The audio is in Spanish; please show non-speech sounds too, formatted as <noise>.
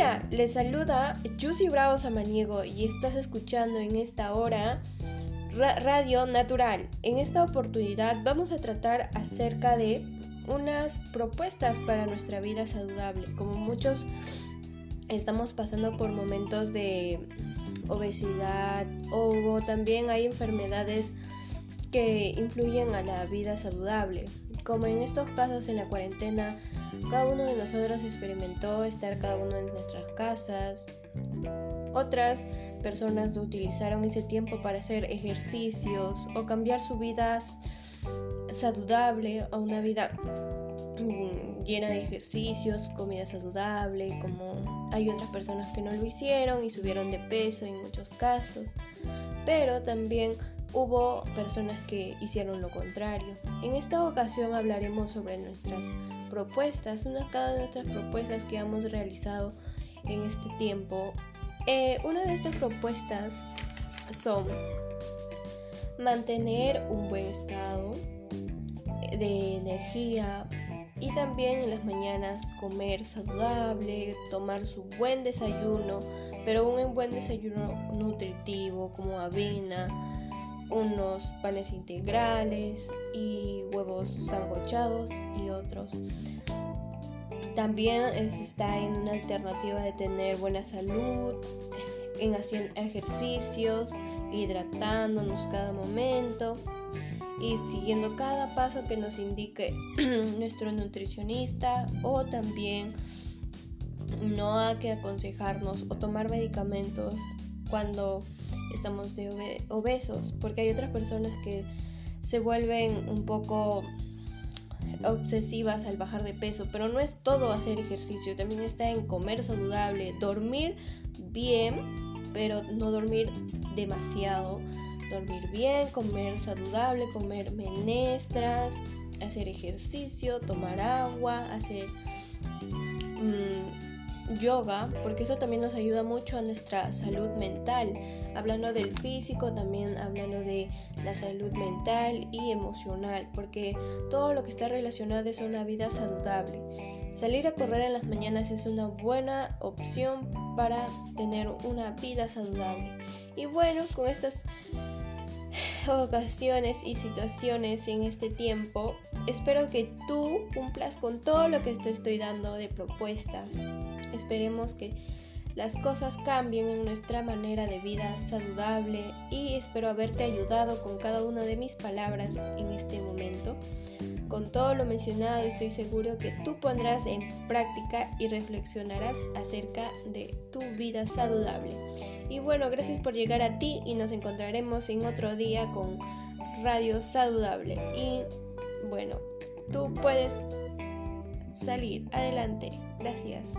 Hola, les saluda Yusi Bravo Samaniego y estás escuchando en esta hora Radio Natural. En esta oportunidad vamos a tratar acerca de unas propuestas para nuestra vida saludable. Como muchos estamos pasando por momentos de obesidad o también hay enfermedades que influyen a la vida saludable. Como en estos casos en la cuarentena, cada uno de nosotros experimentó estar cada uno en nuestras casas. Otras personas utilizaron ese tiempo para hacer ejercicios o cambiar su vida saludable a una vida mm, llena de ejercicios, comida saludable, como hay otras personas que no lo hicieron y subieron de peso en muchos casos. Pero también hubo personas que hicieron lo contrario. En esta ocasión hablaremos sobre nuestras propuestas, una cada de nuestras propuestas que hemos realizado en este tiempo. Eh, una de estas propuestas son mantener un buen estado de energía y también en las mañanas comer saludable, tomar su buen desayuno, pero un buen desayuno nutritivo como avena, unos panes integrales y huevos sancochados y otros. También está en una alternativa de tener buena salud, en hacer ejercicios, hidratándonos cada momento y siguiendo cada paso que nos indique <clears throat> nuestro nutricionista o también no hay que aconsejarnos o tomar medicamentos cuando estamos de obesos, porque hay otras personas que se vuelven un poco obsesivas al bajar de peso, pero no es todo hacer ejercicio, también está en comer saludable, dormir bien, pero no dormir demasiado, dormir bien, comer saludable, comer menestras, hacer ejercicio, tomar agua, hacer... Mm, yoga, porque eso también nos ayuda mucho a nuestra salud mental. Hablando del físico, también hablando de la salud mental y emocional, porque todo lo que está relacionado es una vida saludable. Salir a correr en las mañanas es una buena opción para tener una vida saludable. Y bueno, con estas ocasiones y situaciones en este tiempo, espero que tú cumplas con todo lo que te estoy dando de propuestas. Esperemos que las cosas cambien en nuestra manera de vida saludable y espero haberte ayudado con cada una de mis palabras en este momento. Con todo lo mencionado estoy seguro que tú pondrás en práctica y reflexionarás acerca de tu vida saludable. Y bueno, gracias por llegar a ti y nos encontraremos en otro día con Radio Saludable. Y bueno, tú puedes salir adelante. Gracias.